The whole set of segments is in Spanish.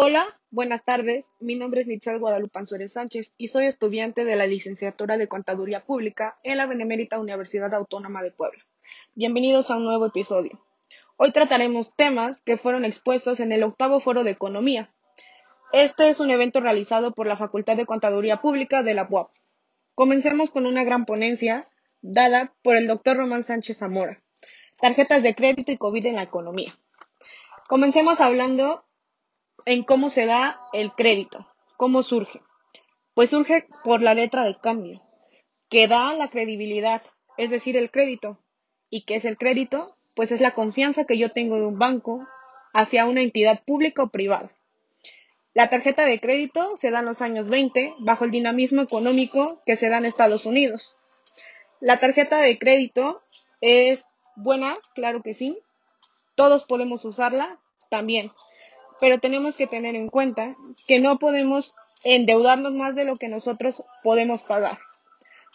Hola, buenas tardes. Mi nombre es Michelle Guadalupe Suárez Sánchez y soy estudiante de la licenciatura de Contaduría Pública en la Benemérita Universidad Autónoma de Puebla. Bienvenidos a un nuevo episodio. Hoy trataremos temas que fueron expuestos en el octavo foro de Economía. Este es un evento realizado por la Facultad de Contaduría Pública de la UAP. Comencemos con una gran ponencia dada por el doctor Román Sánchez Zamora. Tarjetas de crédito y COVID en la economía. Comencemos hablando en cómo se da el crédito, cómo surge. Pues surge por la letra de cambio, que da la credibilidad, es decir, el crédito. ¿Y qué es el crédito? Pues es la confianza que yo tengo de un banco hacia una entidad pública o privada. La tarjeta de crédito se da en los años 20 bajo el dinamismo económico que se da en Estados Unidos. La tarjeta de crédito es buena, claro que sí. Todos podemos usarla también pero tenemos que tener en cuenta que no podemos endeudarnos más de lo que nosotros podemos pagar.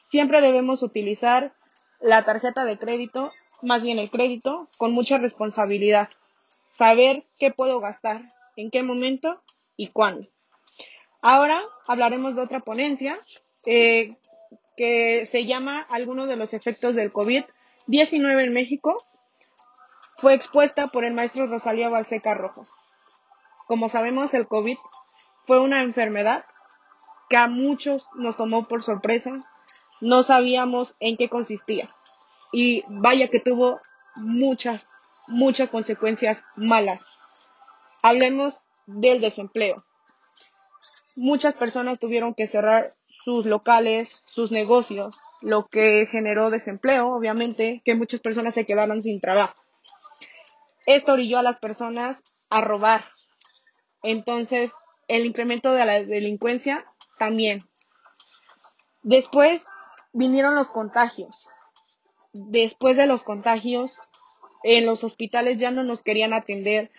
Siempre debemos utilizar la tarjeta de crédito, más bien el crédito, con mucha responsabilidad. Saber qué puedo gastar, en qué momento y cuándo. Ahora hablaremos de otra ponencia eh, que se llama Algunos de los efectos del COVID-19 en México. Fue expuesta por el maestro Rosalía Balseca Rojas. Como sabemos, el COVID fue una enfermedad que a muchos nos tomó por sorpresa. No sabíamos en qué consistía. Y vaya que tuvo muchas, muchas consecuencias malas. Hablemos del desempleo. Muchas personas tuvieron que cerrar sus locales, sus negocios, lo que generó desempleo, obviamente, que muchas personas se quedaron sin trabajo. Esto orilló a las personas a robar, entonces, el incremento de la delincuencia también. Después vinieron los contagios. Después de los contagios, en los hospitales ya no nos querían atender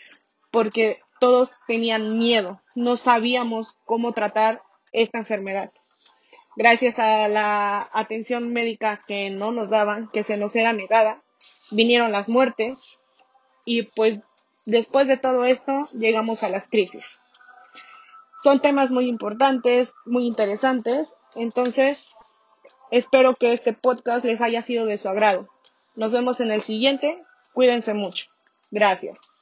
porque todos tenían miedo. No sabíamos cómo tratar esta enfermedad. Gracias a la atención médica que no nos daban, que se nos era negada, vinieron las muertes y pues Después de todo esto, llegamos a las crisis. Son temas muy importantes, muy interesantes, entonces espero que este podcast les haya sido de su agrado. Nos vemos en el siguiente. Cuídense mucho. Gracias.